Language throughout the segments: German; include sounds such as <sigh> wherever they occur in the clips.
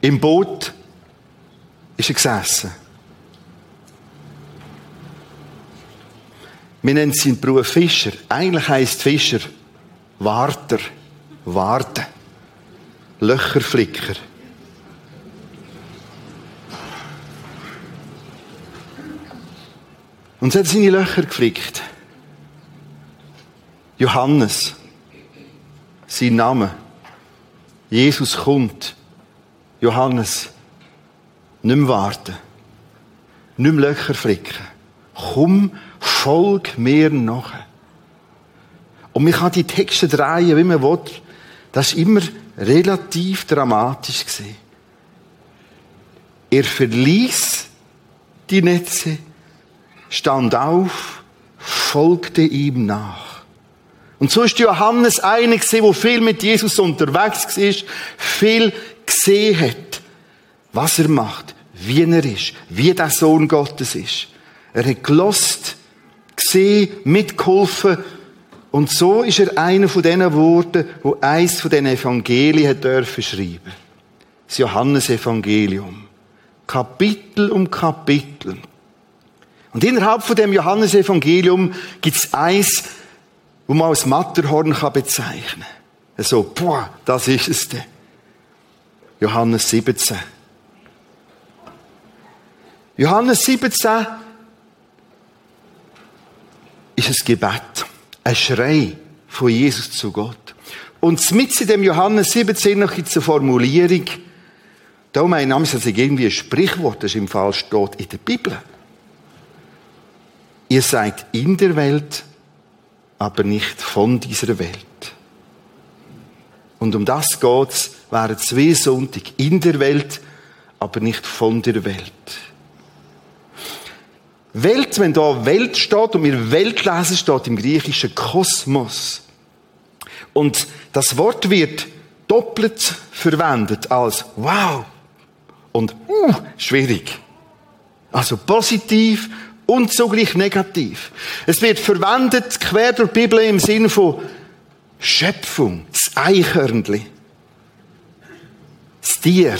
Im Boot ist er gesessen. Wir nennen seinen Beruf Fischer. Eigentlich heisst Fischer Warter, Warten, Löcherflicker. Und sie hat seine Löcher geflickt. Johannes, sein Name. Jesus kommt. Johannes, nicht mehr warten. Nicht mehr Löcher flicken. Komm, folg mir nach. Und man kann die Texte drehen, wie man will. Das ist immer relativ dramatisch. Er verließ die Netze, stand auf, folgte ihm nach. Und so ist Johannes einer der viel mit Jesus unterwegs war, viel gesehen hat, was er macht, wie er ist, wie der Sohn Gottes ist. Er hat gelost, gesehen, mitgeholfen und so ist er einer von denen geworden, wo eins von den Evangelien dürfen schreiben. Das Johannesevangelium. Kapitel um Kapitel. Und innerhalb von dem Johannesevangelium gibt es eins, wo man als Matterhorn bezeichnen kann. So, boah, das ist es denn. Johannes 17. Johannes 17 ist ein Gebet, ein Schrei von Jesus zu Gott. Und mit in dem Johannes 17 noch gibt es eine Formulierung, da mein Name ist also irgendwie ein Sprichwort, das im Fall steht in der Bibel. Ihr seid in der Welt, aber nicht von dieser Welt. Und um das geht's während zwei Sonntag in der Welt, aber nicht von der Welt. Welt, wenn da Welt steht und wir Welt lesen, steht im Griechischen Kosmos. Und das Wort wird doppelt verwendet als wow und uh, schwierig. Also positiv und zugleich negativ. Es wird verwendet quer durch die Bibel im Sinne von Schöpfung, das Eichhörnli, das Tier,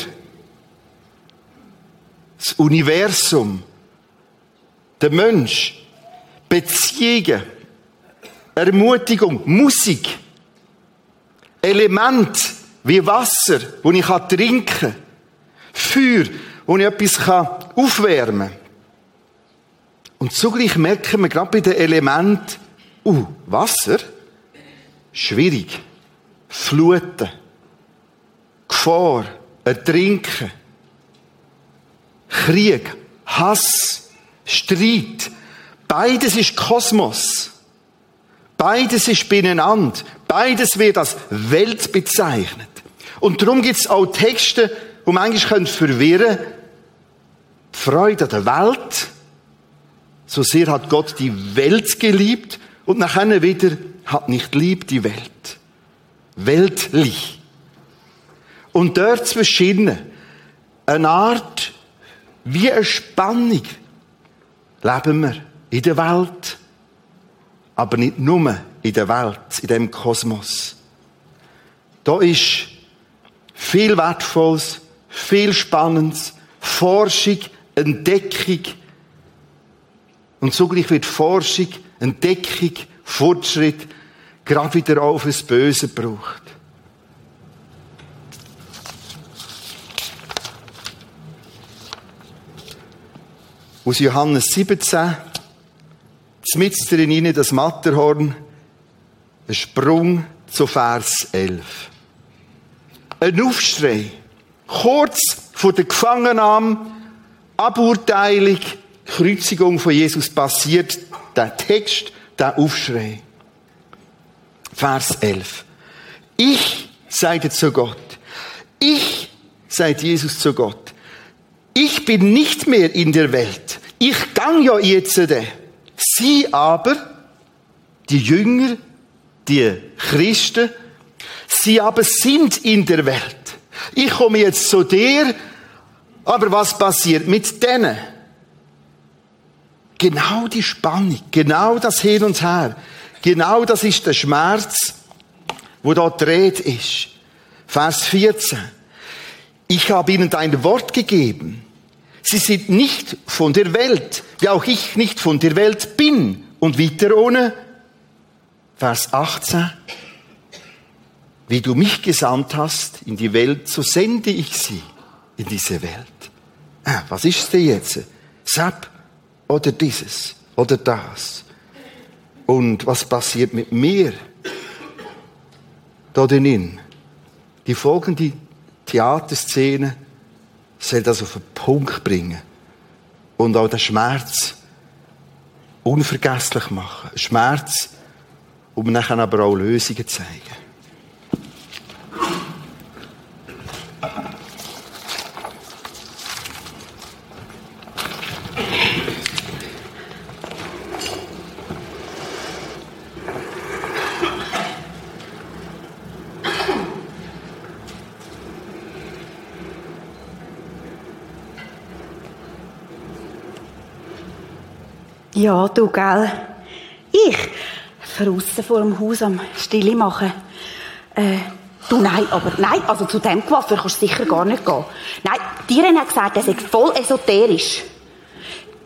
das Universum, der Mensch, Beziehungen, Ermutigung, Musik, Element wie Wasser, wo ich trinken. Kann, Feuer, wo ich etwas aufwärmen. Kann. Und zugleich merken wir gerade bei den Elementen, uh, Wasser, schwierig, Fluten, Gefahr, Ertrinken, Krieg, Hass, Streit. Beides ist Kosmos. Beides ist beieinander. Beides wird als Welt bezeichnet. Und darum gibt es auch Texte, wo man eigentlich verwirren können. Die Freude an der Welt. So sehr hat Gott die Welt geliebt und nachher wieder hat nicht lieb die Welt. Weltlich. Und dort zwischen eine Art wie eine Spannung leben wir in der Welt, aber nicht nur in der Welt, in dem Kosmos. Da ist viel Wertvolles, viel Spannendes, Forschung, Entdeckung. Und zugleich wird Forschung, Entdeckung, Fortschritt gerade wieder auf das Böse gebraucht. Aus Johannes 17, mit drin das Matterhorn, ein Sprung zu Vers 11. Ein Aufschrei, kurz vor der Gefangennahme, Aburteilung, Kreuzigung von Jesus passiert, der Text, der Aufschrei. Vers 11. Ich, sagte zu Gott, ich, sagt Jesus zu Gott, ich bin nicht mehr in der Welt. Ich gang ja jetzt. Sie aber, die Jünger, die Christen, sie aber sind in der Welt. Ich komme jetzt zu dir, aber was passiert mit denen? Genau die Spannung, genau das Hin und Her, genau das ist der Schmerz, wo da dreht ist. Vers 14. Ich habe ihnen dein Wort gegeben. Sie sind nicht von der Welt, wie auch ich nicht von der Welt bin. Und weiter ohne Vers 18. Wie du mich gesandt hast in die Welt, so sende ich sie in diese Welt. Ah, was ist denn jetzt? Sap oder dieses oder das? Und was passiert mit mir? Da drinnen. Die folgende Theaterszene soll das auf den Punkt bringen. Und auch den Schmerz unvergesslich machen. Schmerz, um nachher aber auch Lösungen zu zeigen. Ja, du, gell? Ich? Draussen vor dem Haus am Stille machen. Äh, du, nein, aber nein, also zu dem Coiffeur kannst du sicher gar nicht gehen. Nein, die hat gesagt, er sei voll esoterisch.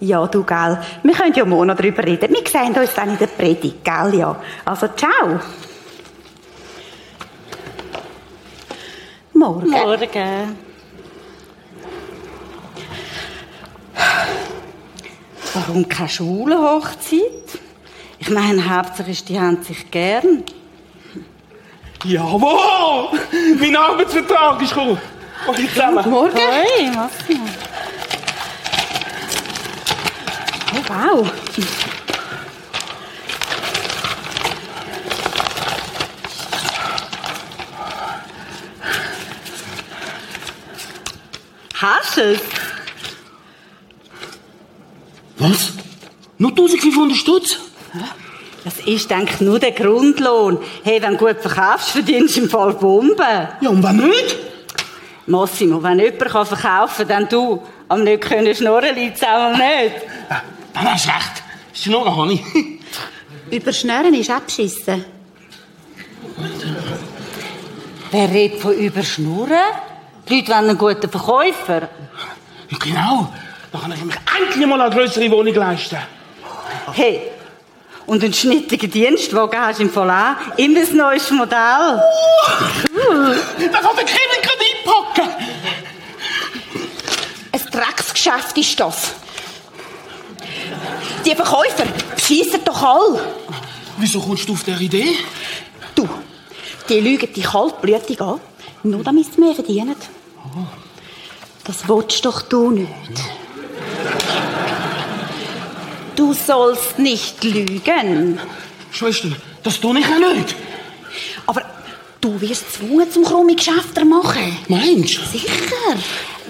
Ja, du, gell? Wir können ja morgen noch darüber reden. Wir sehen uns dann in der Predigt, gell, ja. Also, ciao. Morgen. Morgen. Warum keine Schulenhochzeit? Ich meine, hauptsächlich die haben sich gern. Jawohl! Mein Arbeitsvertrag ist gekommen. Und ich zusammen. Morgen. Hey, Massimo. Oh, wow. Hast du es? Was? Nur 1500 Stutz? Das ist, denke ich, nur der Grundlohn. Hey, wenn du gut verkaufst, verdienst du im Fall Bomben. Ja, und wenn nicht? Massimo, wenn jemand kann verkaufen kann, dann du. Am nicht können schnurren liegt es auch nicht. Ja, dann hast du recht. Schnurren habe ich. <laughs> Überschnüren ist abschissen. Wer redet von Überschnurren? Die Leute wollen einen guten Verkäufer. Ja, genau. Dann kann ich mir endlich mal eine größere Wohnung leisten. Hey, und einen schnittigen Dienstwagen hast du im Fall auch. Immer das neueste Modell. Da kann der Kevin gerade einpacken. Ein Drecksgeschäft ist das. Die Verkäufer schiessen doch all. Wieso kommst du auf diese Idee? Du, die lügen dich kaltblütig an, nur damit sie mehr verdienen. Das willst doch du nicht. Du sollst nicht lügen. Schwester, das tue ich auch nicht. Aber du wirst gezwungen zum krummen Geschäfte machen. Meinst du? Sicher.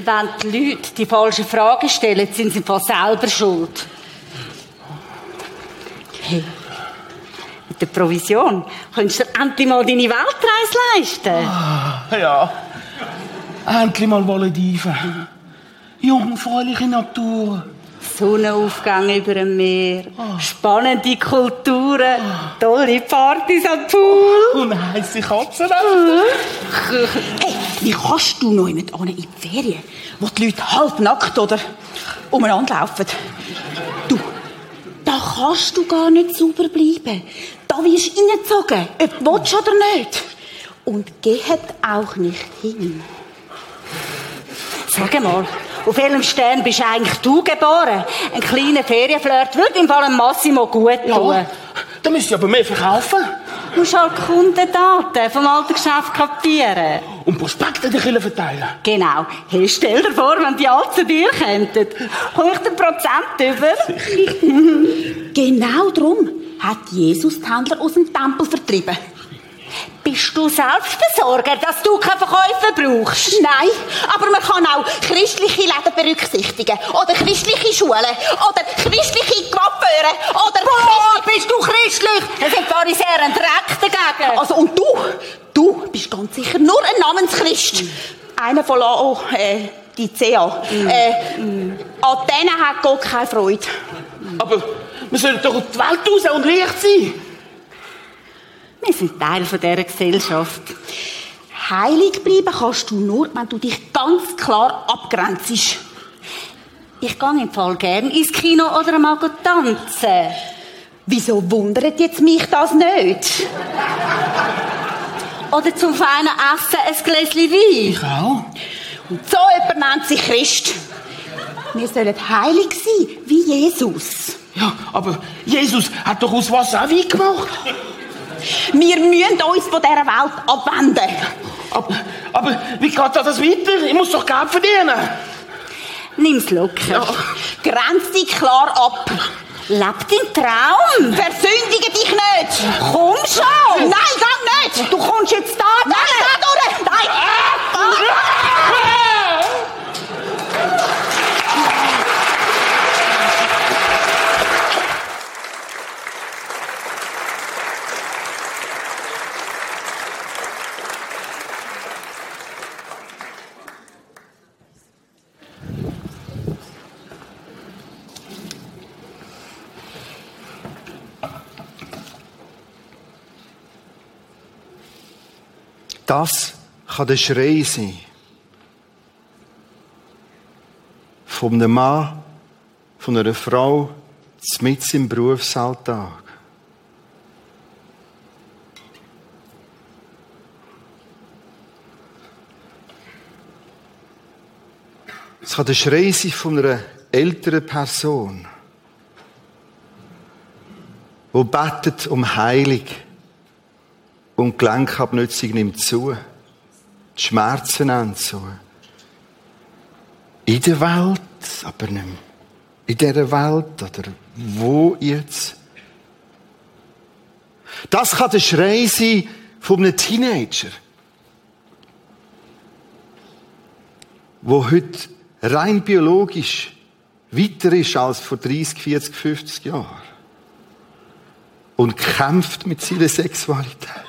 Wenn die Leute die falschen Fragen stellen, sind sie Fall selber schuld. Hey, mit der Provision könntest du dir endlich mal deine Weltreise leisten. Ja. Endlich mal Malediven. Jungfräuliche Natur. Sonnenaufgang über dem Meer, spannende Kulturen, tolle Partys am Pool. <laughs> Und heisse Katzen. <laughs> Hey, wie kannst du noch jemand an in die Ferien, wo die Leute halbnackt oder umeinander laufen? Du, da kannst du gar nicht sauber bleiben. Da wirst du reingezogen, ob du willst oder nicht. Und geht auch nicht hin. Sag mal, auf welchem Stern bist eigentlich du geboren? Ein kleiner Ferienflirt würde im Fall Massimo gut tun. Ja. Da müsst ihr aber mehr verkaufen. Du musst halt Kundendaten vom alten Geschäft kapieren. Und Prospekte den Kirchen verteilen. Genau. Hey, stell dir vor, wenn die alle zu dir kämen. Komm ich den Prozent über? <laughs> Genau darum hat Jesus die Händler aus dem Tempel vertrieben. Bist du Selbstversorger, dass du keinen Verkäufer brauchst? Nein, aber man kann auch christliche Läden berücksichtigen. Oder christliche Schulen. Oder christliche Coiffeure. Oder... Oh, bist du christlich? Es sind Pharisäer ein Dreck dagegen. Also, und du? Du bist ganz sicher nur ein Namenschrist. Einer von Lao, äh, die CA. Äh, an denen hat Gott keine Freude. Aber wir sollen doch auf die Welt raus und Licht sein. Wir sind Teil von dieser Gesellschaft. Heilig bleiben kannst du nur, wenn du dich ganz klar abgrenzt. Ich gehe im Fall gern ins Kino oder mal tanzen. Wieso wundert jetzt mich das nicht? Oder zum feinen Essen ein Gläschen Wein. Ich auch. Und so jemand nennt sich Christ. Wir sollen heilig sein, wie Jesus. Ja, aber Jesus hat doch aus Wasser auch Wein gemacht. Wir müssen uns von dieser Welt abwenden. Aber, aber wie geht das weiter? Ich muss doch Geld verdienen. Nimm's locker. Grenz dich klar ab. Leb deinen Traum. Versündige dich nicht. Komm schon. Nein, geh nicht. Du kommst jetzt da. Nein, da durch. Nein. Das kann der Schrei sein. Von einem Mann, von einer Frau, mit im Berufsalltag. Es kann der Schrei sein von einer älteren Person, die betet um Heilung und die Gelenkabnutzung nimmt zu. Die Schmerzen nehmen zu. In der Welt, aber nicht mehr. In dieser Welt oder wo jetzt? Das kann der Schrei sein von einem Teenager, wo heute rein biologisch weiter ist als vor 30, 40, 50 Jahren und kämpft mit seiner Sexualität.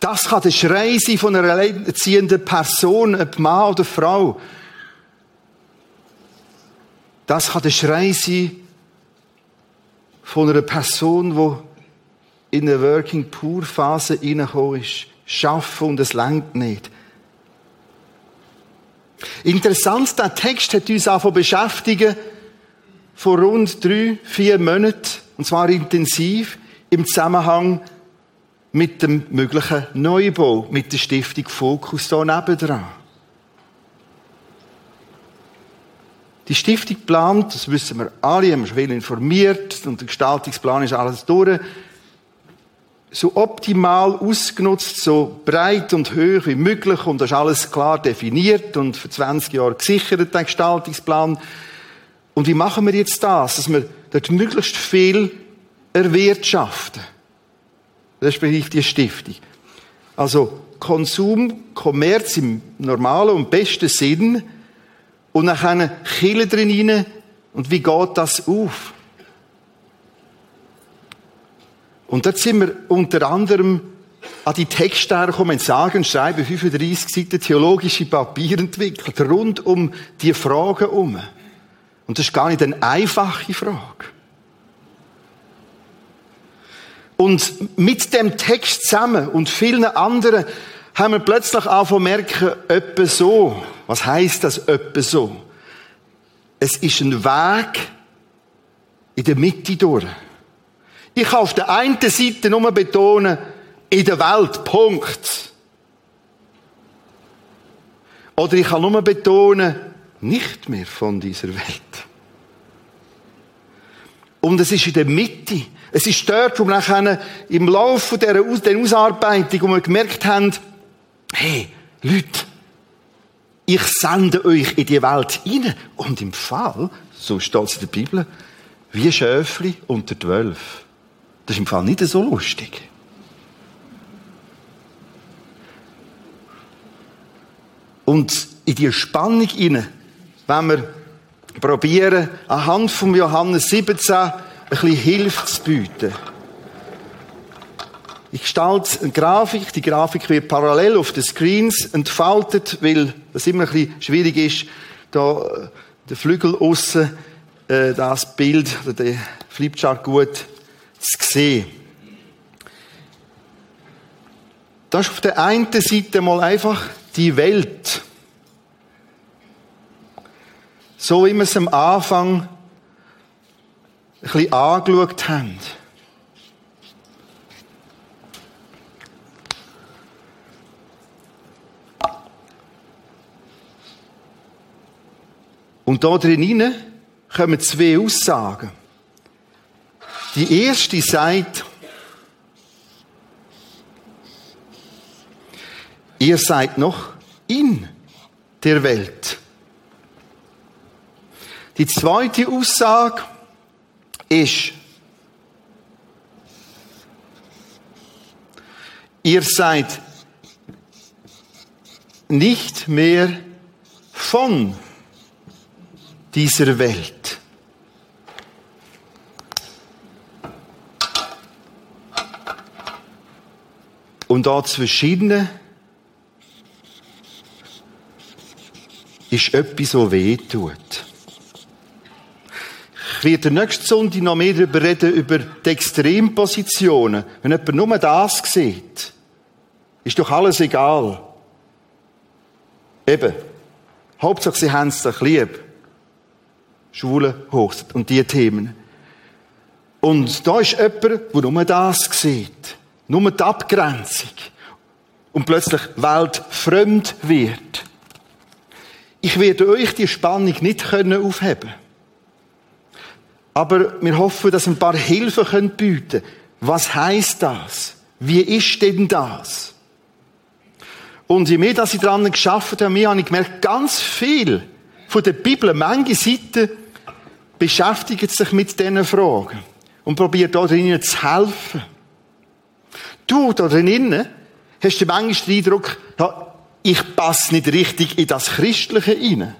Das kann der Schrei sein von einer alleinerziehenden Person, ob Mann oder Frau. Das kann der Schrei sein von einer Person, die in eine Working Poor Phase reingekommen ist. Schaffen und es langt nicht. Interessant, der Text hat uns auch beschäftigen vor rund drei, vier Monaten, und zwar intensiv, im Zusammenhang mit dem möglichen Neubau, mit der Stiftung Fokus hier nebendran. Die Stiftung plant, das wissen wir alle, haben wir schon informiert und der Gestaltungsplan ist alles durch, so optimal ausgenutzt, so breit und hoch wie möglich und das ist alles klar definiert und für 20 Jahre gesichert, der Gestaltungsplan. Und wie machen wir jetzt das, dass wir dort möglichst viel erwirtschaften? Betrifft die Stiftung. Also Konsum, Kommerz im normalen und besten Sinn und eine Kille drin rein. Und wie geht das auf? Und dort sind wir unter anderem an die Texte hergekommen und sagen schreiben 35 Seiten theologische Papier entwickelt, rund um die Fragen um. Und das ist gar nicht eine einfache Frage. Und mit dem Text zusammen und vielen anderen haben wir plötzlich auch merken, öppe so. Was heißt das öppe so? Es ist ein Weg in der Mitte durch. Ich kann auf der einen Seite nur betonen, in der Welt, Punkt. Oder ich kann nur betonen, nicht mehr von dieser Welt. Und es ist in der Mitte. Es ist dort, wo wir nachher im Laufe dieser Ausarbeitung, wo wir gemerkt haben, hey, Leute, ich sende euch in die Welt hinein. Und im Fall, so steht es in der Bibel, wie Schöfli unter die Wölfe. Das ist im Fall nicht so lustig. Und in die Spannung hinein, wenn wir probieren, anhand von Johannes 17 ein bisschen Hilfe zu bieten. Ich gestalte eine Grafik. Die Grafik wird parallel auf den Screens entfaltet, weil das immer ein bisschen schwierig ist, da äh, der Flügel aussen äh, das Bild oder der Flipchart gut zu sehen. Das ist auf der einen Seite mal einfach die Welt. So wie wir es am Anfang ein bisschen angeschaut haben. Und da drin kommen zwei Aussagen. Die erste sagt, ihr seid noch in der Welt. Die zweite Aussage ist, ihr seid nicht mehr von dieser Welt. Und da zwischen ist etwas, so weh tut. Ich werde nächste Sonntag noch mehr darüber reden, über die Extrempositionen. Wenn jemand nur das sieht, ist doch alles egal. Eben. Hauptsache, sie haben es doch lieb. Schwule Hochzeit und die Themen. Und da ist jemand, der nur das sieht. Nur die Abgrenzung. Und plötzlich weltfremd wird. Ich werde euch die Spannung nicht können aufheben Aber wir hoffen, dass ein paar Hilfen können bieten Was heißt das? Wie ist denn das? Und je mehr, dass ich daran geschafft habe, habe ich gemerkt, ganz viel von der Bibel, manche Seiten, beschäftigt sich mit diesen Fragen und probiert da drinnen zu helfen. Du da drinnen hast du manchmal den Eindruck, ja, ich passe nicht richtig in das Christliche hinein.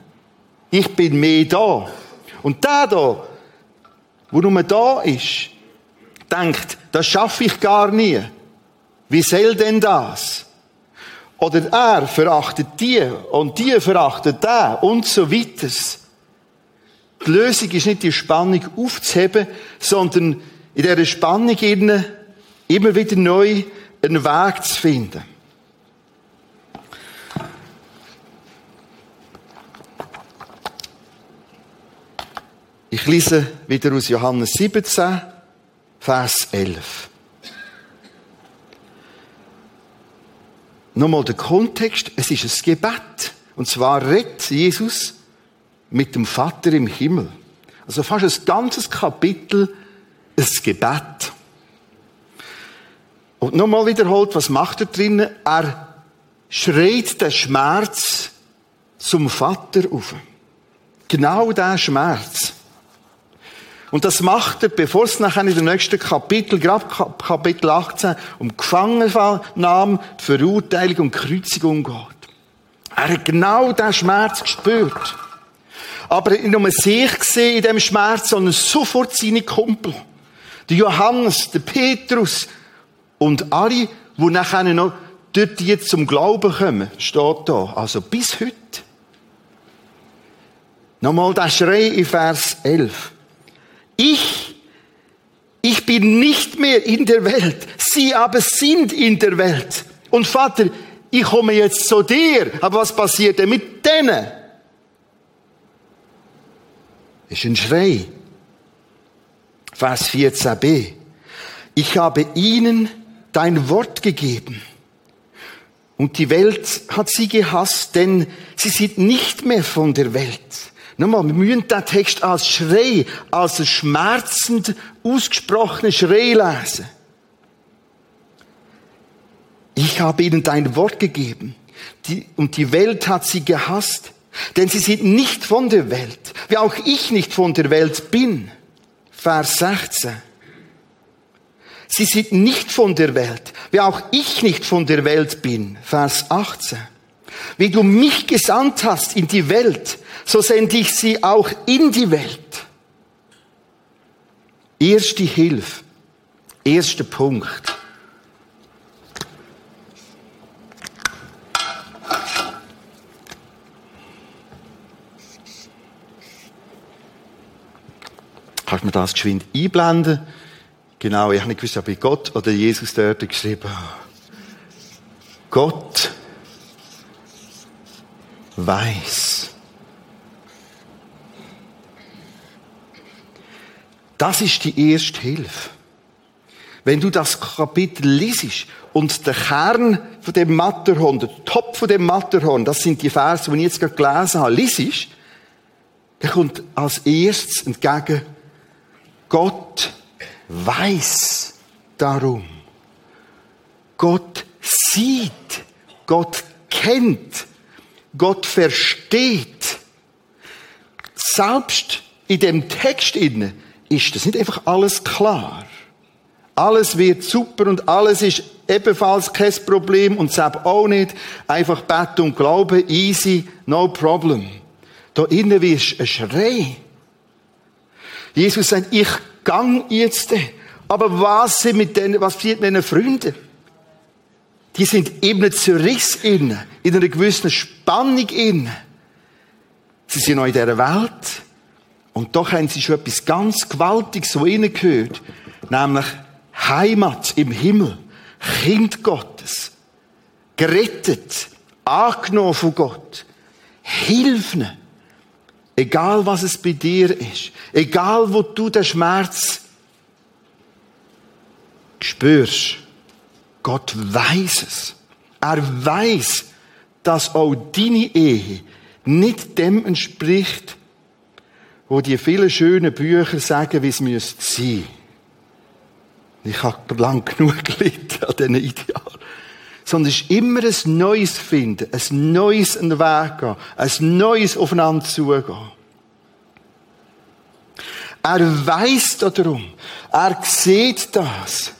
Ich bin mehr da. Und der da, wo nur da ist, denkt, das schaffe ich gar nie. Wie soll denn das? Oder er verachtet die und die verachtet der und so weiter. Die Lösung ist nicht die Spannung aufzuheben, sondern in dieser Spannung immer wieder neu einen Weg zu finden. Ich lese wieder aus Johannes 17, Vers 11. Nochmal der Kontext, es ist ein Gebet. Und zwar redet Jesus mit dem Vater im Himmel. Also fast ein ganzes Kapitel, ein Gebet. Und nochmal wiederholt, was macht er drinnen? Er schreit den Schmerz zum Vater auf. Genau der Schmerz. Und das macht er, bevor es nachher in dem nächsten Kapitel, gerade Kapitel 18, um Gefangennahme, Verurteilung und Kreuzigung geht. Er hat genau diesen Schmerz gespürt. Aber nicht nur sich gesehen in dem Schmerz, sondern sofort seine Kumpel. Der Johannes, der Petrus und alle, die nachher noch dort jetzt zum Glauben kommen, steht da. Also bis heute. Nochmal der Schrei in Vers 11. Ich, ich bin nicht mehr in der Welt. Sie aber sind in der Welt. Und Vater, ich komme jetzt zu dir. Aber was passiert denn mit denen? ist ein Schrei. Vers 14b. Ich habe ihnen dein Wort gegeben. Und die Welt hat sie gehasst, denn sie sind nicht mehr von der Welt, Nochmal, wir müssen den Text als Schrei, als schmerzend ausgesprochene Schrei lesen. Ich habe ihnen dein Wort gegeben. Die, und die Welt hat sie gehasst. Denn sie sind nicht von der Welt, wie auch ich nicht von der Welt bin. Vers 16. Sie sind nicht von der Welt, wie auch ich nicht von der Welt bin. Vers 18. Wie du mich gesandt hast in die Welt, so sende ich sie auch in die Welt. Erste Hilfe. Erster Punkt. Kannst du mir das geschwind einblenden? Genau, ich habe nicht gewusst, ob ich Gott oder Jesus dort geschrieben habe. Gott weiß. Das ist die erste Hilfe. Wenn du das Kapitel liest und der Kern von dem Matterhorn, der Top von dem Matterhorn, das sind die Verse, die ich jetzt gerade gelesen habe, liest, dann kommt als erstes entgegen, Gott weiß darum. Gott sieht, Gott kennt, Gott versteht. Selbst in dem Text inne ist das nicht einfach alles klar. Alles wird super und alles ist ebenfalls kein Problem und selbst auch nicht. Einfach Bett und Glaube, easy, no problem. Da innen wirst ein Schrei. Jesus sagt, ich gang jetzt. Aber was sind mit denen, was passiert mit den Freunden? Die sind eben Zerriss innen, in einer gewissen Spannung innen. Sie sind noch in dieser Welt. Und doch haben sie schon etwas ganz Gewaltiges so innen gehört. Nämlich Heimat im Himmel. Kind Gottes. Gerettet. Angenommen von Gott. Hilf ihnen. Egal was es bei dir ist. Egal wo du den Schmerz spürst. Gott weiß es. Er weiß, dass auch deine Ehe nicht dem entspricht, wo die vielen schönen Bücher sagen, wie es müsste sein. Ich habe lang genug gelitten an diesen Idealen. Sondern es ist immer ein Neues finden, ein Neues an den Weg gehen, ein Neues aufeinander zugehen. Er weiß darum. Er sieht das.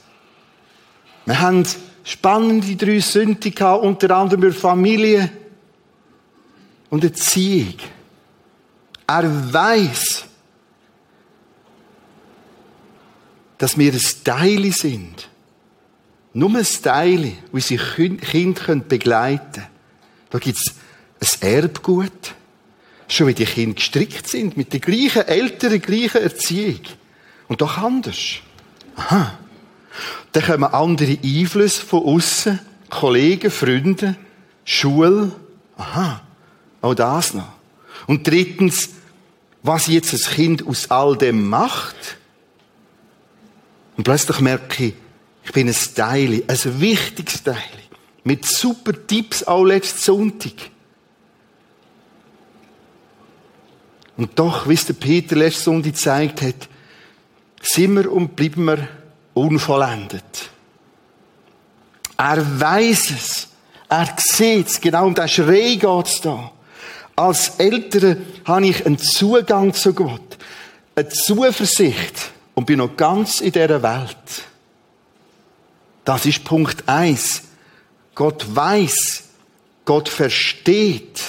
Wir haben spannende drei Sünden gehabt, unter anderem über Familie und Erziehung. Er weiß, dass wir ein Teil sind. Nur ein Teil, wie unsere Kinder begleiten können. Da gibt es ein Erbgut. Schon wie die Kinder gestrickt sind, mit der gleichen Eltern, gleichen Erziehung. Und doch anders. Aha. Dann kommen andere Einflüsse von außen, Kollegen, Freunde, Schule. Aha, auch das noch. Und drittens, was jetzt das Kind aus all dem macht. Und plötzlich merke ich, ich bin ein Teil, ein wichtiges Teil. Mit super Tipps auch letzten Sonntag. Und doch, wie es der Peter letzten Sonntag gezeigt hat, sind wir und bleiben wir unvollendet. Er weiß es. Er sieht es. Genau um den Schrei geht es da. Als Eltern habe ich einen Zugang zu Gott. Eine Zuversicht. Und bin noch ganz in dieser Welt. Das ist Punkt eins. Gott weiß. Gott versteht.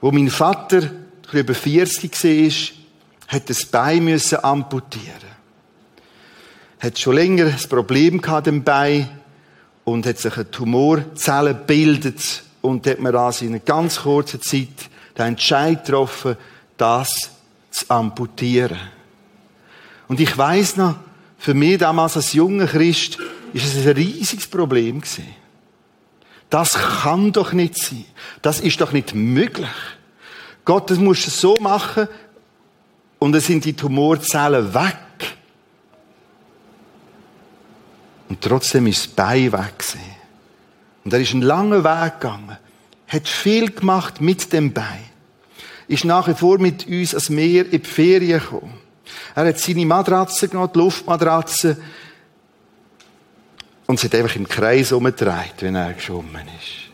Wo mein Vater über 40 war, hat das Bein müssen amputieren hat schon länger ein Problem gehabt im Bein und hat sich eine Tumorzelle gebildet und hat mir also in einer ganz kurzen Zeit den Entscheid getroffen, das zu amputieren. Und ich weiß noch, für mich damals als junger Christ ist es ein riesiges Problem gewesen. Das kann doch nicht sein. Das ist doch nicht möglich. Gott, das musst du so machen und dann sind die Tumorzellen weg. Und trotzdem ist das Bein weg gewesen. Und er ist einen langen Weg gegangen. Hat viel gemacht mit dem Bein. Ist nach wie vor mit uns als Meer in die Ferien gekommen. Er hat seine Matratze genommen, die Luftmatratze. Und sie hat einfach im Kreis umgedreht, wenn er geschwommen ist.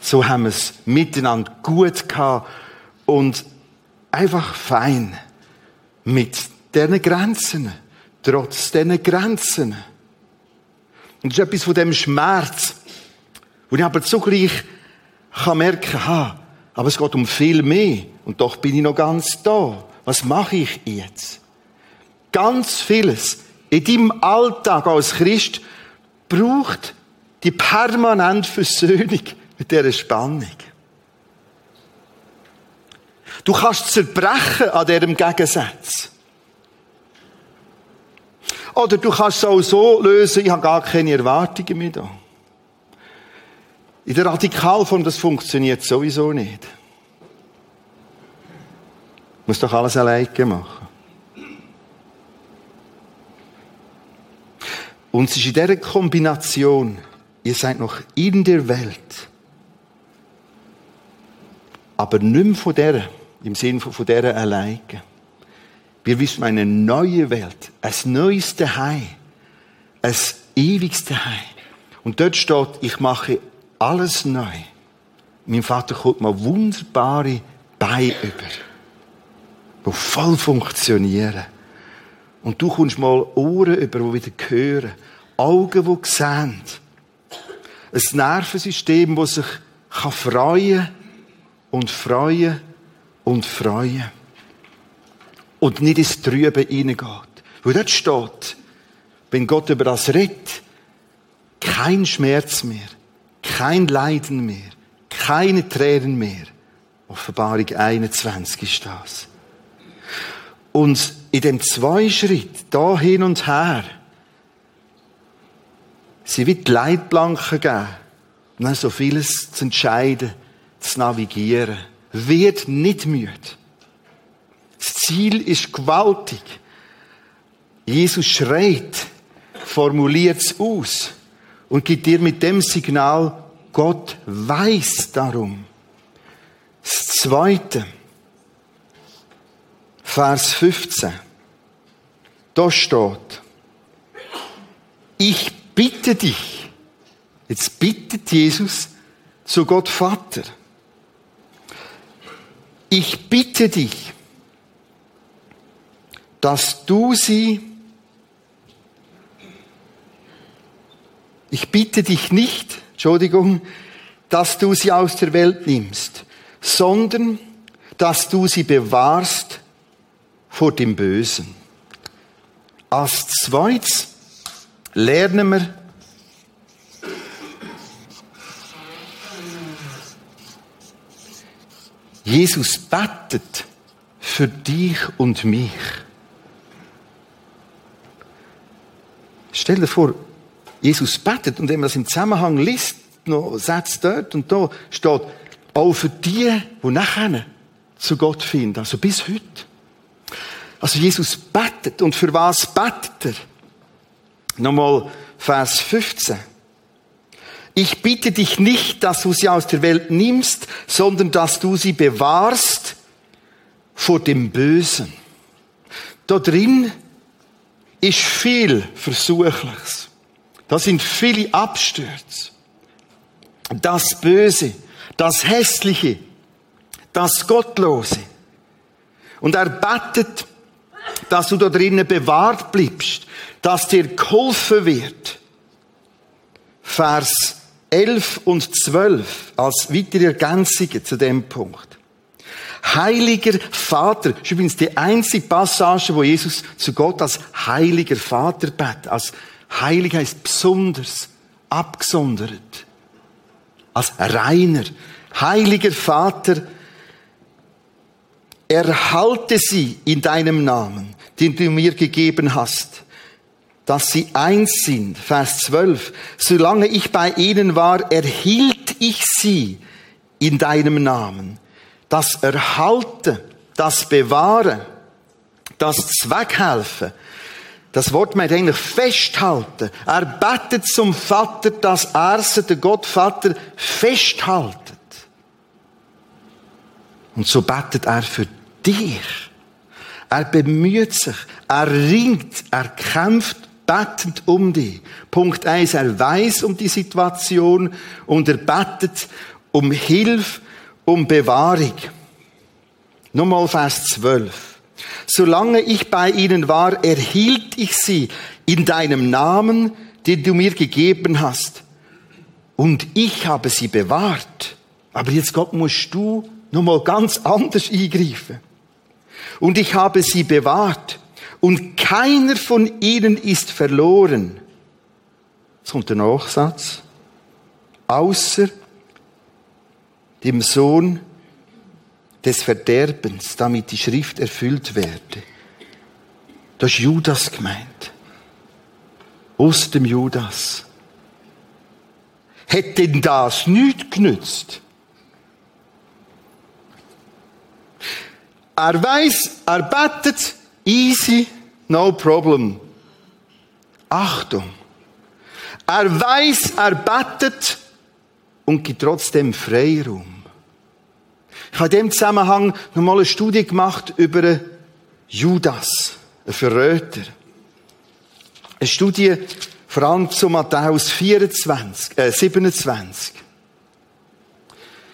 So haben wir es miteinander gut gehabt und einfach fein. Mit diesen Grenzen. Trotz diesen Grenzen. Und das ist etwas von dem Schmerz, wo ich aber zugleich kann merken, ha, aber es geht um viel mehr. Und doch bin ich noch ganz da. Was mache ich jetzt? Ganz vieles in deinem Alltag als Christ braucht die permanente Versöhnung mit dieser Spannung. Du kannst zerbrechen an diesem Gegensatz. Oder du kannst es auch so lösen, ich habe gar keine Erwartungen mehr da. In der Radikalform, das funktioniert sowieso nicht. Muss doch alles alleine machen. Und es ist in dieser Kombination, ihr seid noch in der Welt, aber nicht mehr von der, im Sinne von der alleine. Wir wissen eine neue Welt, ein neues Daheim, ein ewiges Daheim. Und dort steht, ich mache alles neu. Mein Vater kommt mir wunderbare Beine über, die voll funktionieren. Und du kommst mal Ohren über, die wieder hören, Augen, die sehen. Ein Nervensystem, das sich freuen kann und freuen und freuen. Und nicht ins Trüben hineingeht. Weil dort steht, wenn Gott über das redet, kein Schmerz mehr, kein Leiden mehr, keine Tränen mehr. Offenbarung 21 ist das. Und in dem Zweischritt, da hin und her, sie wird Leitplanken geben und dann so vieles zu entscheiden, zu navigieren. Wird nicht müde. Das Ziel ist gewaltig. Jesus schreit, formuliert es aus und gibt dir mit dem Signal, Gott weiß darum. Das Zweite, Vers 15. Da steht, ich bitte dich, jetzt bittet Jesus zu Gott Vater, ich bitte dich, dass du sie, ich bitte dich nicht, Entschuldigung, dass du sie aus der Welt nimmst, sondern dass du sie bewahrst vor dem Bösen. Als zweites lernen wir, Jesus bettet für dich und mich. Stell dir vor, Jesus betet und wenn man das im Zusammenhang liest, noch Sätze dort und da steht, auch für die, die nachher zu Gott finden, also bis heute. Also Jesus betet und für was betet er? Nochmal Vers 15. Ich bitte dich nicht, dass du sie aus der Welt nimmst, sondern dass du sie bewahrst vor dem Bösen. Da drin ist viel Versuchliches. Da sind viele Abstürze. Das Böse, das Hässliche, das Gottlose. Und er betet, dass du da drinnen bewahrt bleibst, dass dir geholfen wird. Vers 11 und 12 als weitere Ergänzungen zu dem Punkt. Heiliger Vater, das ist übrigens die einzige Passage, wo Jesus zu Gott als heiliger Vater betet. Als heilig heißt besonders, abgesondert, als reiner. Heiliger Vater, erhalte sie in deinem Namen, den du mir gegeben hast dass sie eins sind. Vers 12. Solange ich bei ihnen war, erhielt ich sie in deinem Namen. Das Erhalten, das Bewahren, das Zweckhelfen. Das Wort meint eigentlich festhalten. Er betet zum Vater, dass er sie, der Gottvater, festhaltet. Und so betet er für dich. Er bemüht sich, er ringt, er kämpft betet um dich. Punkt eins: er weiß um die Situation und er betet um Hilfe, um Bewahrung. Nochmal Vers 12. Solange ich bei ihnen war, erhielt ich sie in deinem Namen, den du mir gegeben hast. Und ich habe sie bewahrt. Aber jetzt, Gott, musst du nochmal ganz anders eingreifen. Und ich habe sie bewahrt und keiner von ihnen ist verloren. Jetzt kommt der Nachsatz. Außer dem Sohn des Verderbens, damit die Schrift erfüllt werde. Das ist Judas gemeint. Aus dem Judas. hätte denn das nichts genützt? Er weiß, er betet, easy, no problem. Achtung. Er weiß, er betet und gibt trotzdem Freiraum. Ich habe in dem Zusammenhang nochmal eine Studie gemacht über Judas, einen Verräter. Eine Studie vor allem zu Matthäus 24, äh, 27.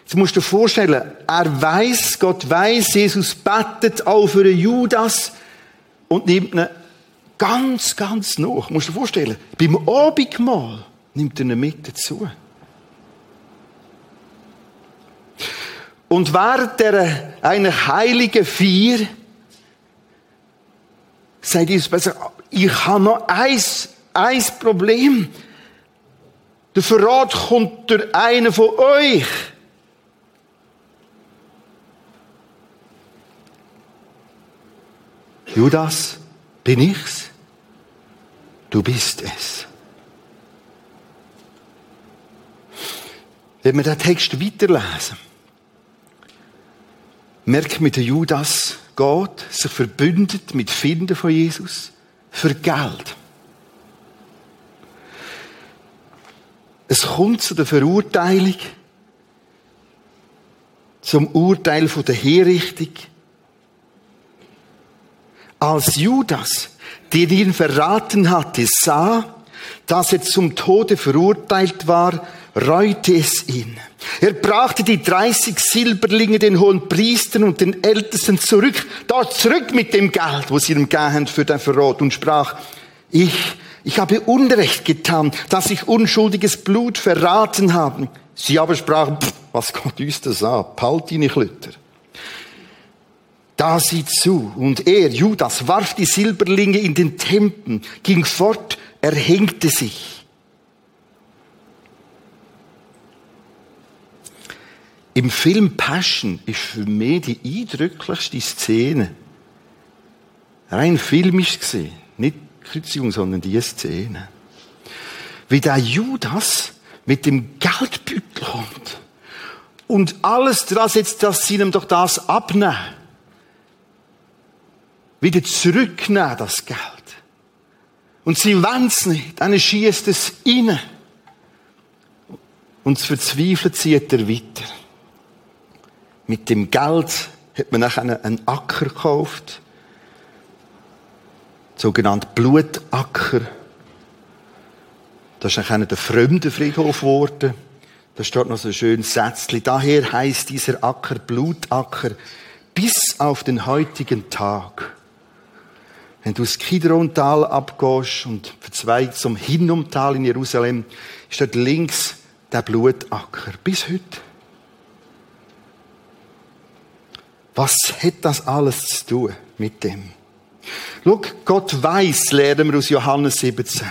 Jetzt musst du dir vorstellen, er weiß, Gott weiß, Jesus betet auch für den Judas und nimmt ihn ganz, ganz nach. Musst du dir vorstellen, beim Abendmahl nimmt er ihn mit dazu. Und während der einer heiligen Vier sagt Jesus besser, ich habe noch eins, eins Problem. Der Verrat kommt durch einen von euch. Judas, bin ich's? Du bist es. Wenn wir den Text weiterlesen, merkt der Judas geht, sich verbündet mit Finden von Jesus für Geld. Es kommt zu der Verurteilung, zum Urteil von der Herrichtung. Als Judas, der ihn verraten hatte, sah, dass er zum Tode verurteilt war, reute es ihn. Er brachte die 30 Silberlinge den hohen Priestern und den Ältesten zurück, dort zurück mit dem Geld, wo sie ihm gaben für den Verrat und sprach, ich, ich habe Unrecht getan, dass ich unschuldiges Blut verraten habe. Sie aber sprachen, pff, was Gott uns das an? Palt nicht Lütter. Da sieh zu, und er, Judas, warf die Silberlinge in den Tempel, ging fort, erhängte sich. Im Film Passion ist für mich die eindrücklichste Szene. Rein filmisch gesehen. Nicht Kreuzigung, sondern die Szene. Wie der Judas mit dem Geldbüttel kommt. Und alles dran setzt, dass sie ihm doch das abnehmen. Wieder zurücknehmen, das Geld. Und sie wollen es nicht. Dann schießt es rein. Und verzweifelt zieht er weiter. Mit dem Geld hat man nachher einen Acker gekauft. Sogenannt Blutacker. Das ist dann der Fremdenfriedhof geworden. Da steht noch so ein schönes Sätzchen. Daher heißt dieser Acker Blutacker bis auf den heutigen Tag. Wenn du das Kidrontal abgehst und verzweigt zum Hinnomtal in Jerusalem, ist dort links der Blutacker. Bis heute. Was hat das alles zu tun mit dem? Schau, Gott weiß, lernen wir aus Johannes 17.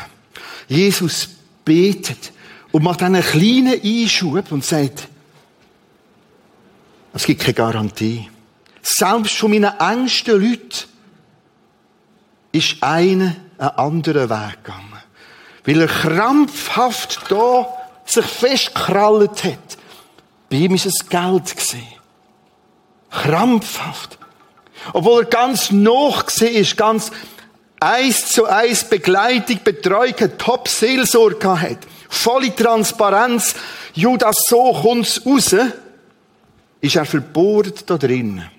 Jesus betet und macht einen kleinen Einschub und sagt, es gibt keine Garantie. Selbst von meinen engsten Leuten ist einer einen anderen Weg gegangen. Weil er krampfhaft da sich festgekrallt hat. Bei ihm ist es Geld gesehen. Krampfhaft. Obwohl er ganz noch gesehen ist, ganz eins zu eins Begleitung, Betreuung, Top-Seelsorge hat. Volle Transparenz. Judas, so kommt's raus. Ist er verbohrt da drinnen.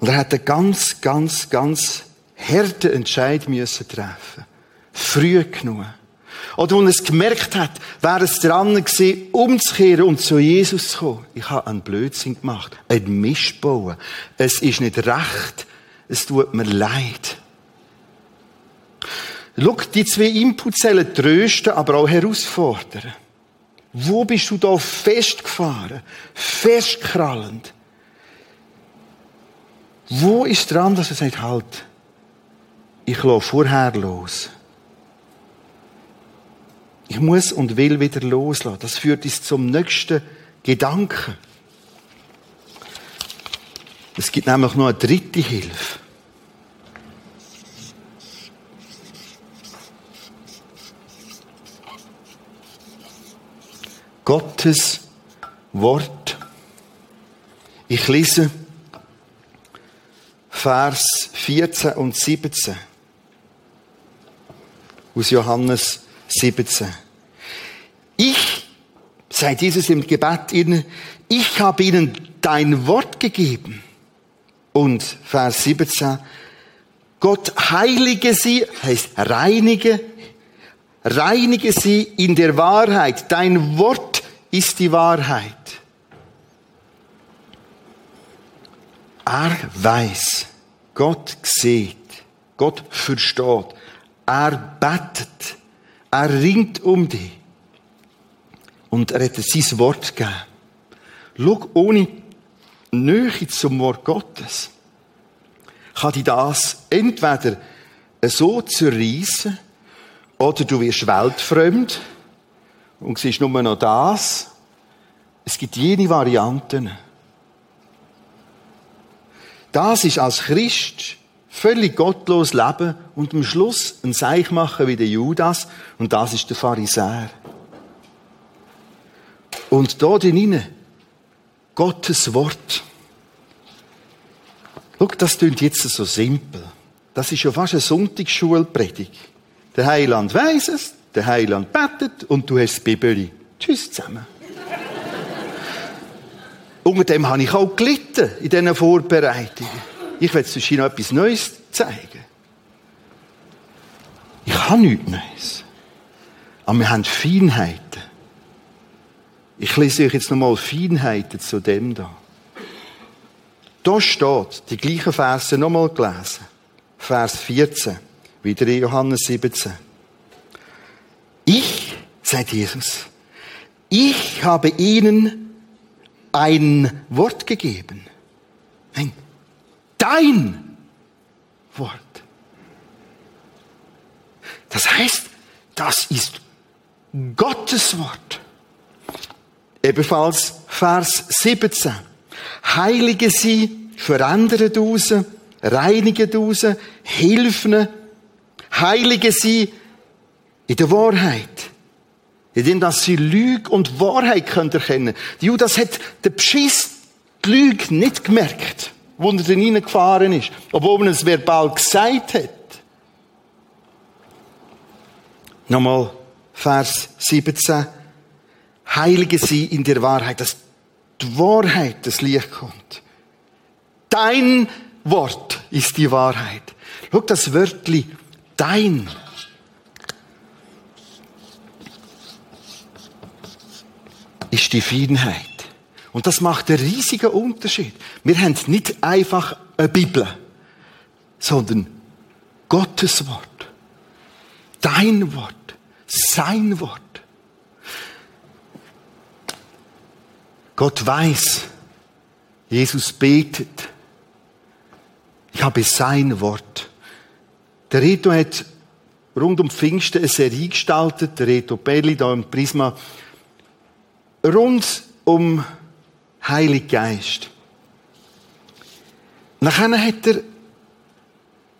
Und er hat einen ganz, ganz, ganz harten Entscheid müssen treffen. Früh genug. Oder als er es gemerkt hat, wäre es dran gewesen, umzukehren und zu Jesus zu kommen. Ich habe einen Blödsinn gemacht. Ein Mist bauen. Es ist nicht recht. Es tut mir leid. Schau, die zwei Inputzellen trösten, aber auch herausfordern. Wo bist du da festgefahren? Festkrallend? Wo ist dran, dass er sagt, halt, ich lasse vorher los. Ich muss und will wieder loslassen. Das führt uns zum nächsten Gedanken. Es gibt nämlich noch eine dritte Hilfe. Gottes Wort. Ich lese Vers 14 und 17 aus Johannes 17. Ich, sagt Jesus im Gebet ihnen, ich habe ihnen dein Wort gegeben. Und Vers 17, Gott heilige sie, heißt reinige, reinige sie in der Wahrheit. Dein Wort ist die Wahrheit. Er weiß, Gott sieht, Gott versteht, er betet, er ringt um dich. Und er hat sein Wort gegeben. Schau, ohne Nähe zum Wort Gottes kann dich das entweder so zerreissen, oder du wirst weltfremd und siehst nur noch das. Es gibt jene Varianten. Das ist als Christ völlig gottlos leben und am Schluss ein Seich machen wie der Judas und das ist der Pharisäer. Und da drinnen Gottes Wort. Schau, das klingt jetzt so simpel. Das ist ja fast eine Sonntagsschulpredigt. Der Heiland weiss es, der Heiland betet und du hast das Bibeli. Tschüss zusammen. Unter dem habe ich auch gelitten in diesen Vorbereitungen. Ich will sonst noch etwas Neues zeigen. Ich habe nichts Neues. Aber wir haben Feinheiten. Ich lese euch jetzt nochmal Feinheiten zu dem da. Da steht, die gleichen Verse nochmal gelesen. Vers 14, wieder in Johannes 17. Ich, sagt Jesus, ich habe ihnen ein Wort gegeben. Nein, dein Wort. Das heißt, das ist Gottes Wort. Ebenfalls Vers 17. Heilige sie, verändere raus, reinige raus, hilfen, heilige sie in der Wahrheit. Indem dass sie Lüge und Wahrheit können erkennen. Judas hat den Beschiss, die Lüge nicht gemerkt, wo er drin gefahren ist, obwohl er es verbal gesagt hat. Nochmal Vers 17. Heilige sie in der Wahrheit, dass die Wahrheit das Licht kommt. Dein Wort ist die Wahrheit. Schau das Wörtli, dein. ist die Feinheit. Und das macht einen riesigen Unterschied. Wir haben nicht einfach eine Bibel, sondern Gottes Wort. Dein Wort. Sein Wort. Gott weiß, Jesus betet. Ich habe sein Wort. Der Reto hat rund um Pfingsten eine Serie gestaltet, der Reto Belli da im Prisma, rund um Heilig Geist. Nachher hat er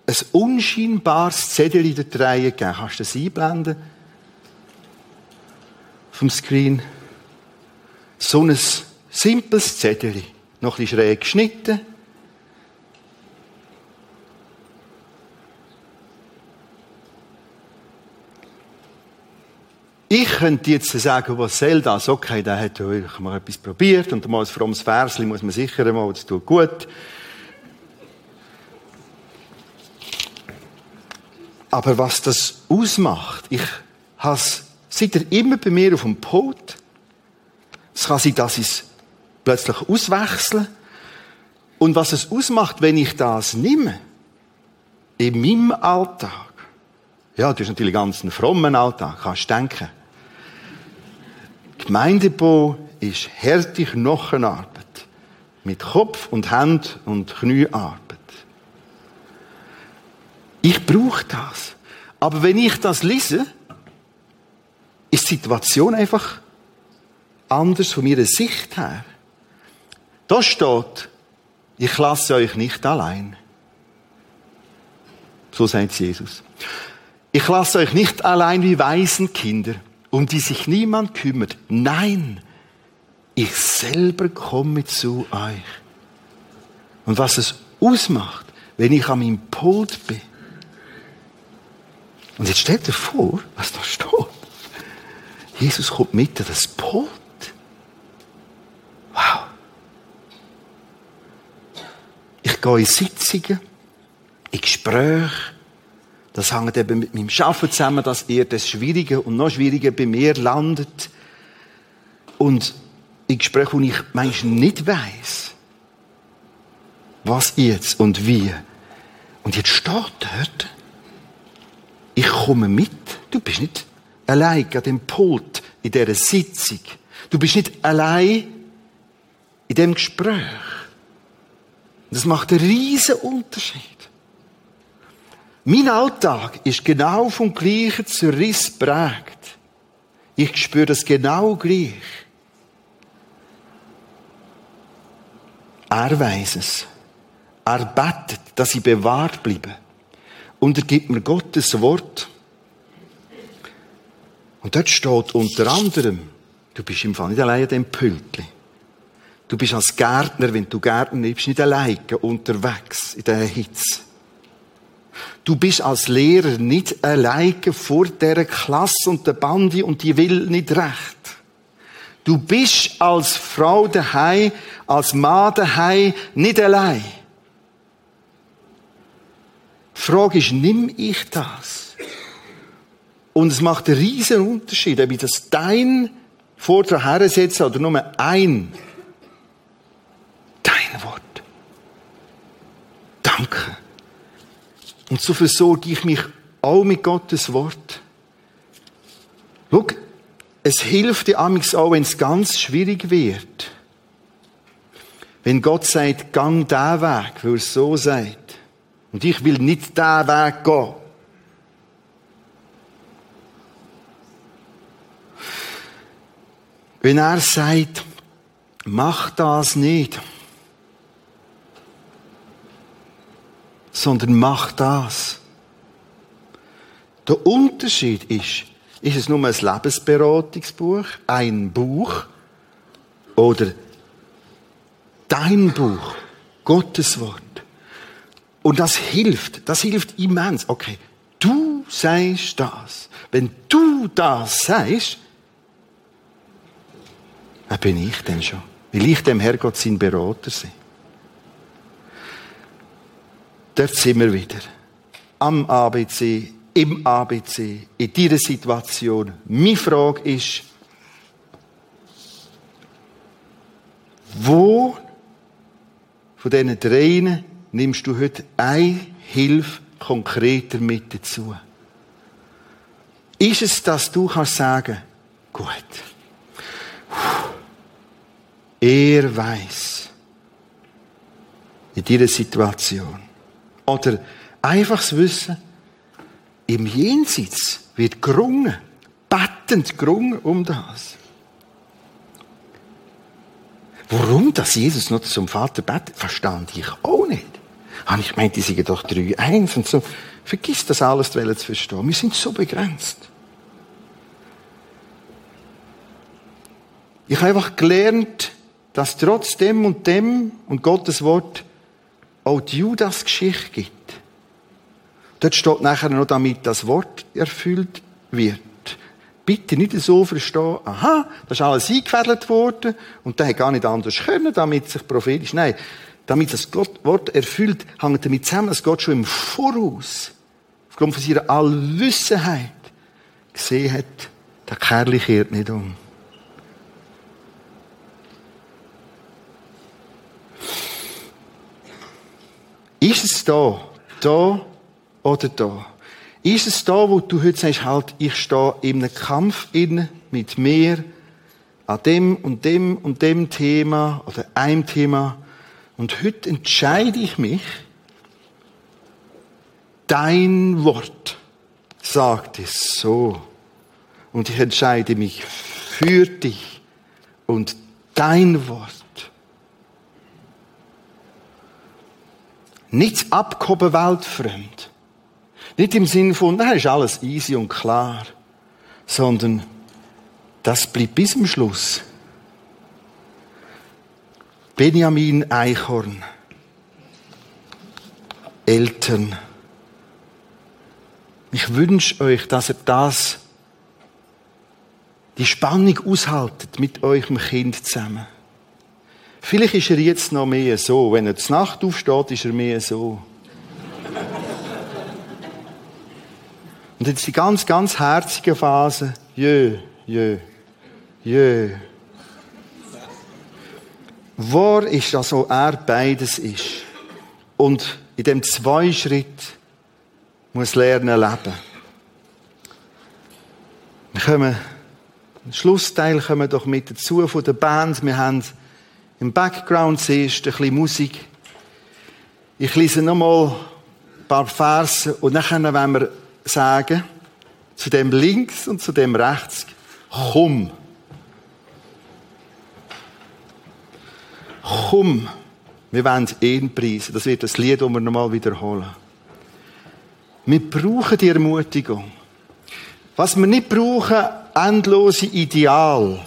ein unscheinbares Zettel in der Reihe gegeben. Kannst du das einblenden? Vom Screen. So ein simples Zettel. Noch ein bisschen schräg geschnitten. Ich könnte jetzt sagen, was soll das? Okay, der hat ja mal etwas probiert und mal ein frommes Versli muss man sicher einmal, das tut gut. Aber was das ausmacht, ich has, seid ihr immer bei mir auf dem Pult? Es kann sein, dass ich es plötzlich auswechseln. Und was es ausmacht, wenn ich das nehme, in meinem Alltag, ja, das ist natürlich ganz ein frommen Alltag, kannst du denken. Gemeindebau ist harte Knochenarbeit. Mit Kopf und Hand und Kniearbeit. Ich brauche das. Aber wenn ich das lese, ist die Situation einfach anders von meiner Sicht her. Da steht, ich lasse euch nicht allein. So sagt Jesus. Ich lasse euch nicht allein wie Waisenkinder. Um die sich niemand kümmert. Nein, ich selber komme zu euch. Und was es ausmacht, wenn ich an meinem Pult bin. Und jetzt stellt dir vor, was da steht. Jesus kommt mit an das Pult. Wow. Ich gehe in Sitzungen, in Gespräche. Das hängt eben mit meinem Schaffen zusammen, dass er das Schwierige und noch Schwierige bei mir landet. Und in Gesprächen, wo ich manchmal nicht weiß, was jetzt und wie. Und jetzt steht dort, ich komme mit. Du bist nicht allein an dem Pult in dieser Sitzung. Du bist nicht allein in dem Gespräch. Das macht einen riesen Unterschied. Mein Alltag ist genau vom gleichen Zerriss prägt. Ich spüre das genau gleich. Er weiß es. Er betet, dass ich bewahrt bleibe. Und er gibt mir Gottes Wort. Und dort steht unter anderem, du bist im Fall nicht allein an dem Pültli. Du bist als Gärtner, wenn du Gärtner bist, nicht alleine unterwegs in dieser Hitze. Du bist als Lehrer nicht alleine vor der Klasse und der Bande und die will nicht recht. Du bist als Frau daheim, als Mann daheim nicht allein. Die Frage ist, nimm ich das? Und es macht einen riesen Unterschied, ob ich das dein Vortrag hersetze oder nur ein. Dein Wort. Danke. Und so versorge ich mich auch mit Gottes Wort. Schau, es hilft dir amigs auch, wenn es ganz schwierig wird. Wenn Gott sagt, gang den Weg, weil er so sagt. Und ich will nicht den Weg gehen. Wenn er sagt, mach das nicht, sondern mach das. Der Unterschied ist, ist es nur ein Lebensberatungsbuch, ein Buch oder dein Buch, Gottes Wort. Und das hilft, das hilft immens. Okay, du sagst das. Wenn du das sagst, wer bin ich denn schon? Will ich dem Herrgott sein Berater sein? Dort sind wir wieder. Am ABC, im ABC, in dieser Situation. Meine Frage ist, wo von diesen dreien nimmst du heute eine Hilfe konkreter mit dazu? Ist es, dass du kannst sagen, gut, er weiß in dieser Situation. Oder einfach das Wissen, im Jenseits wird gerungen, bettend gerungen um das. Warum, dass Jesus noch zum Vater betet, verstand ich auch nicht. Habe ich gemeint, die sind doch drei eins und so. Vergiss das alles zu verstehen. Wir sind so begrenzt. Ich habe einfach gelernt, dass trotz dem und dem und Gottes Wort auch die Judas-Geschichte gibt. Dort steht nachher noch, damit das Wort erfüllt wird. Bitte nicht so verstehen, aha, das ist alles eingefädelt worden und der hat gar nicht anders können, damit sich prophetisch, nein, damit das Wort erfüllt, hängt damit zusammen, dass Gott schon im Voraus, aufgrund von seiner Allwissenheit, gesehen hat, der Kerl kehrt nicht um. Ist es da, da oder da? Ist es da, wo du heute sagst, halt, ich stehe in einem Kampf in mit mir an dem und dem und dem Thema oder einem Thema und heute entscheide ich mich, dein Wort sagt es so. Und ich entscheide mich für dich und dein Wort. Nichts abgehoben weltfremd. Nicht im Sinn von, na, ist alles easy und klar, sondern Das bleibt bis zum Schluss. Benjamin Eichhorn. Eltern. Ich wünsche euch, dass ihr das, die Spannung aushaltet mit eurem Kind zusammen. Vielleicht ist er jetzt noch mehr so. Wenn er zur Nacht aufsteht, ist er mehr so. Und jetzt die ganz, ganz herzige Phase. Jö, jö, jö. Wahr ist, dass auch er beides ist. Und in dem zwei Schritt muss lernen leben. Wir kommen, im Schlussteil kommen doch mit dazu von der Band. Wir haben im Background zuerst ein bisschen Musik. Ich lese nochmal ein paar Verse und dann wollen wir sagen, zu dem links und zu dem rechts, komm. Komm. Wir wollen ihn preisen. Das wird das Lied, das wir nochmal wiederholen. Wir brauchen die Ermutigung. Was wir nicht brauchen, endlose Ideal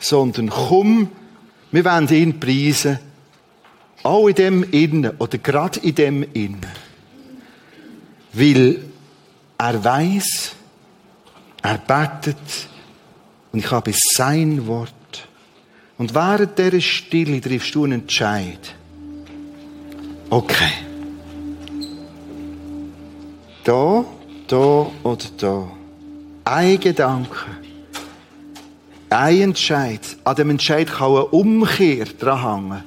sondern komm, wir wollen ihn preisen, auch in dem Innen oder gerade in dem Innen. Weil er weiß, er betet und ich habe sein Wort. Und während dieser Stille triffst du einen Entscheid. Okay. Da, da oder da. Ein Gedanke ein Entscheid, an dem Entscheid kann eine Umkehr dranhängen.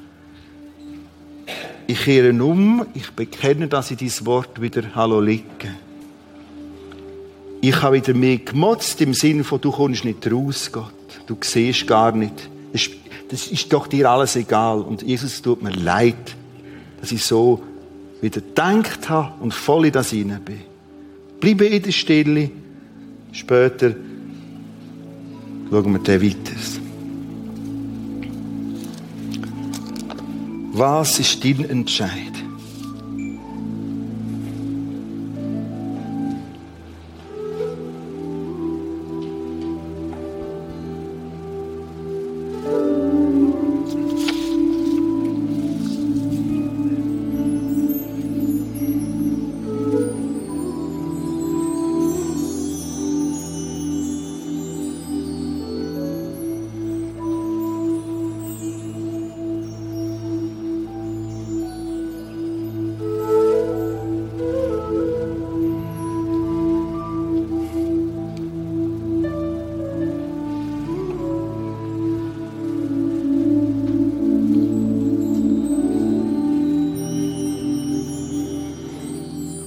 Ich kehre um, ich bekenne, dass ich dein Wort wieder Hallo liege. Ich habe wieder mehr gemotzt im Sinne von, du kommst nicht raus, Gott. Du siehst gar nicht. Das ist doch dir alles egal. Und Jesus tut mir leid, dass ich so wieder gedacht habe und voll in das hinein bin. Bleibe in der Stille. Später Schauen wir dann weiter. Was ist dein Entscheid?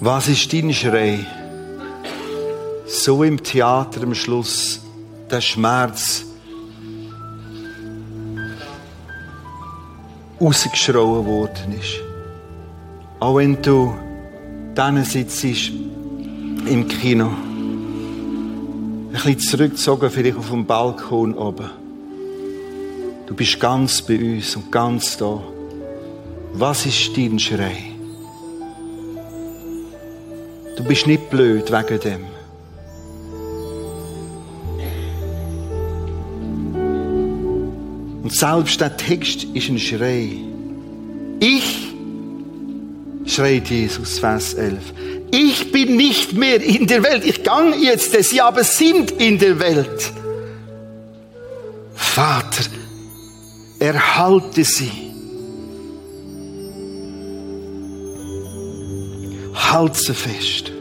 Was ist dein Schrei? So im Theater am Schluss, der Schmerz rausgeschrauen worden ist. Auch wenn du dann sitzt im Kino, ein bisschen zurückgezogen, vielleicht auf dem Balkon oben. Du bist ganz bei uns und ganz da. Was ist dein Schrei? Du bist nicht blöd wegen dem. Und selbst der Text ist ein Schrei. Ich, schreit Jesus, Vers 11, ich bin nicht mehr in der Welt. Ich gang jetzt, sie aber sind in der Welt. Vater, erhalte sie. Halt sie fest.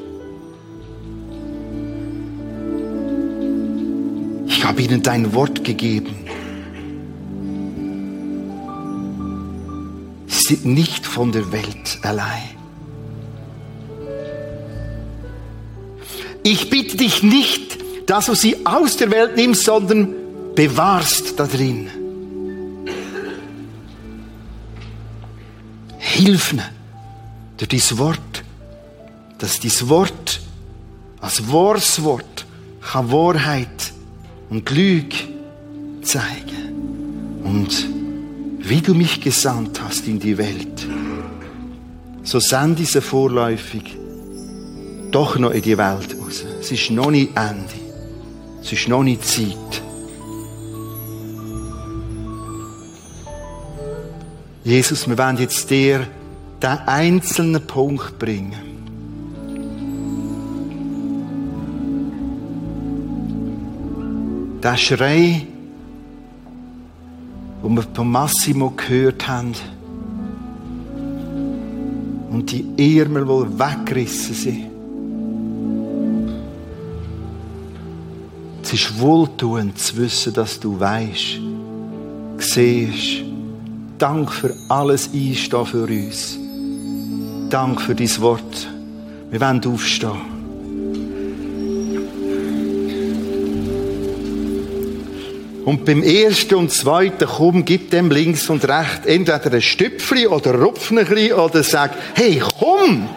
Habe ihnen dein Wort gegeben. Sie sind nicht von der Welt allein. Ich bitte dich nicht, dass du sie aus der Welt nimmst, sondern bewahrst da drin. Hilf mir durch dieses Wort dass dein Wort als wahres Wort kann Wahrheit und Lüge zeigen. Und wie du mich gesandt hast in die Welt, so send diese vorläufig doch noch in die Welt raus. Es ist noch nicht Ende. Es ist noch nicht Zeit. Jesus, wir wollen jetzt dir den einzelnen Punkt bringen. Der Schrei, wo wir von Massimo gehört haben, und die Ärmel wohl weggerissen sind. Es ist wohltuend zu wissen, dass du weißt, siehst. Dank für alles Einstehen für uns. Dank für dein Wort. Wir wollen aufstehen. Und beim ersten und zweiten, komm, gib dem links und rechts entweder ein Stüpfli oder Rupfen oder sag, hey, komm!